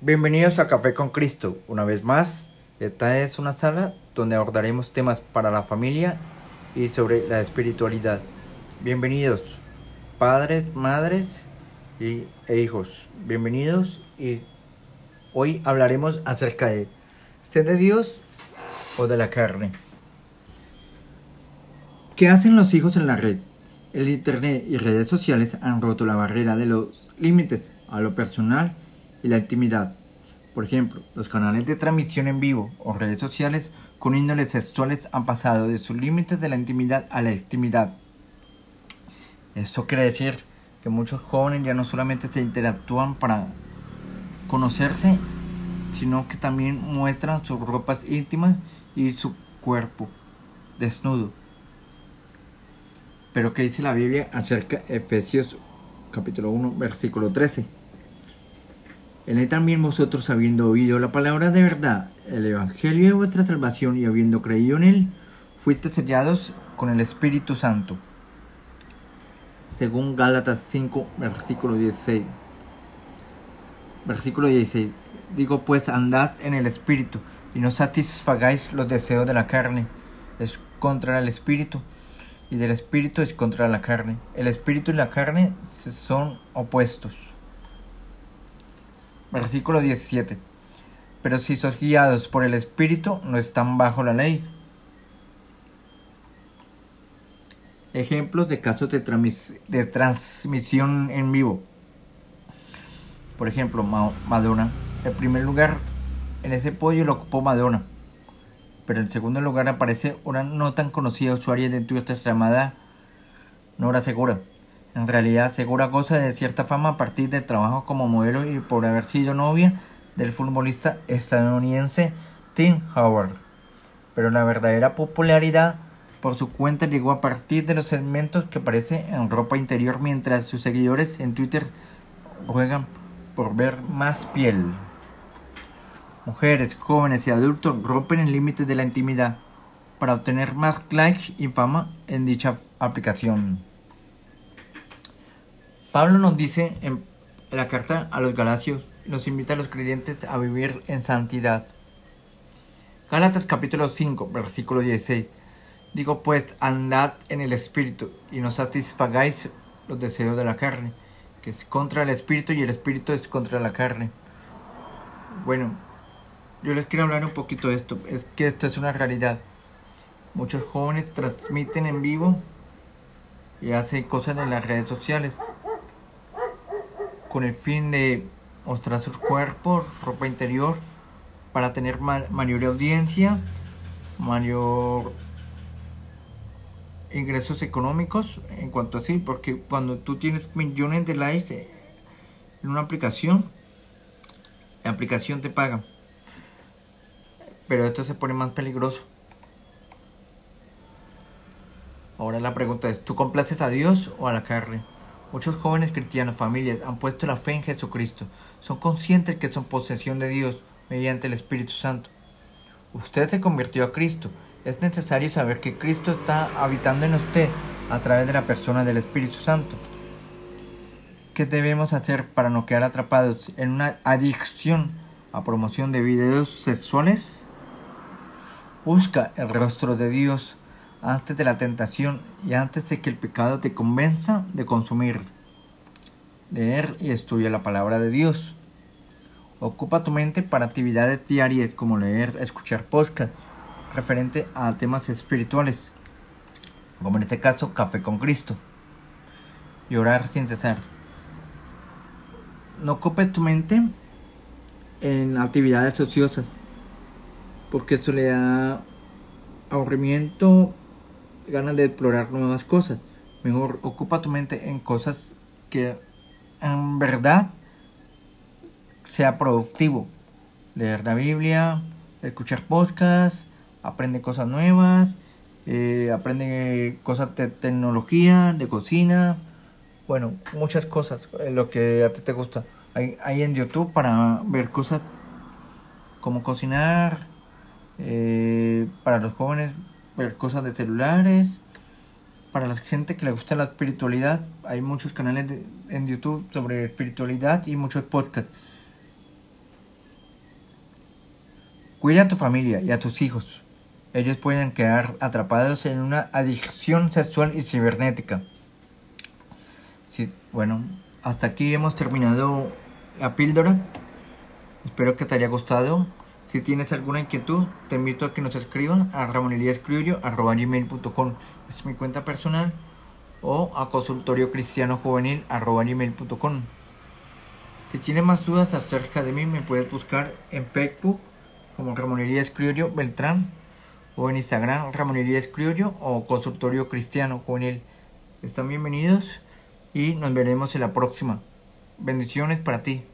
Bienvenidos a Café con Cristo. Una vez más, esta es una sala donde abordaremos temas para la familia y sobre la espiritualidad. Bienvenidos, padres, madres y, e hijos. Bienvenidos y hoy hablaremos acerca de ¿ser de Dios o de la carne? ¿Qué hacen los hijos en la red? El Internet y redes sociales han roto la barrera de los límites a lo personal la intimidad. Por ejemplo, los canales de transmisión en vivo o redes sociales con índoles sexuales han pasado de sus límites de la intimidad a la intimidad. Esto quiere decir que muchos jóvenes ya no solamente se interactúan para conocerse, sino que también muestran sus ropas íntimas y su cuerpo desnudo. Pero ¿qué dice la Biblia acerca de Efesios capítulo 1 versículo 13? Él también vosotros, habiendo oído la palabra de verdad, el evangelio de vuestra salvación y habiendo creído en él, fuiste sellados con el Espíritu Santo. Según Gálatas 5, versículo 16. Versículo 16. Digo pues, andad en el Espíritu y no satisfagáis los deseos de la carne. Es contra el Espíritu y del Espíritu es contra la carne. El Espíritu y la carne son opuestos. Versículo 17. Pero si sos guiados por el Espíritu, no están bajo la ley. Ejemplos de casos de, transmisión en vivo. Por ejemplo, Madonna. En primer lugar, en ese podio lo ocupó Madonna. Pero en segundo lugar aparece una no tan conocida usuaria de Twitter llamada Nora Segura. En realidad, Segura goza de cierta fama a partir del trabajo como modelo y por haber sido novia del futbolista estadounidense Tim Howard. Pero la verdadera popularidad por su cuenta llegó a partir de los segmentos que aparece en ropa interior mientras sus seguidores en Twitter juegan por ver más piel. Mujeres, jóvenes y adultos rompen el límite de la intimidad para obtener más likes y fama en dicha aplicación. Pablo nos dice en la carta a los Galacios, nos invita a los creyentes a vivir en santidad. Gálatas capítulo 5, versículo 16. Digo pues, andad en el Espíritu y no satisfagáis los deseos de la carne, que es contra el Espíritu y el Espíritu es contra la carne. Bueno, yo les quiero hablar un poquito de esto, es que esto es una realidad. Muchos jóvenes transmiten en vivo y hacen cosas en las redes sociales con el fin de mostrar sus cuerpos, ropa interior, para tener mayor audiencia, mayor ingresos económicos en cuanto a sí, porque cuando tú tienes millones de likes en una aplicación, la aplicación te paga. Pero esto se pone más peligroso. Ahora la pregunta es, ¿tú complaces a Dios o a la carne? Muchos jóvenes cristianos, familias, han puesto la fe en Jesucristo. Son conscientes que son posesión de Dios mediante el Espíritu Santo. Usted se convirtió a Cristo. Es necesario saber que Cristo está habitando en usted a través de la persona del Espíritu Santo. ¿Qué debemos hacer para no quedar atrapados en una adicción a promoción de videos sexuales? Busca el rostro de Dios antes de la tentación y antes de que el pecado te convenza de consumir. Leer y estudiar la palabra de Dios. Ocupa tu mente para actividades diarias como leer, escuchar podcast referente a temas espirituales, como en este caso Café con Cristo, y orar sin cesar. No ocupes tu mente en actividades ociosas, porque esto le da aburrimiento ganas de explorar nuevas cosas. Mejor ocupa tu mente en cosas que en verdad sea productivo. Leer la Biblia, escuchar podcasts, aprende cosas nuevas, eh, aprende cosas de tecnología, de cocina, bueno, muchas cosas, eh, lo que a ti te gusta. Hay, hay en YouTube para ver cosas como cocinar, eh, para los jóvenes cosas de celulares. Para la gente que le gusta la espiritualidad, hay muchos canales en YouTube sobre espiritualidad y muchos podcasts. Cuida a tu familia y a tus hijos. Ellos pueden quedar atrapados en una adicción sexual y cibernética. Sí, bueno, hasta aquí hemos terminado la píldora. Espero que te haya gustado. Si tienes alguna inquietud, te invito a que nos escriban a ramoneliascriollo.com. Es mi cuenta personal o a consultorio cristiano juvenil Si tienes más dudas acerca de mí, me puedes buscar en Facebook como Criollo Beltrán o en Instagram Criollo o consultorio cristiano juvenil. Están bienvenidos y nos veremos en la próxima. Bendiciones para ti.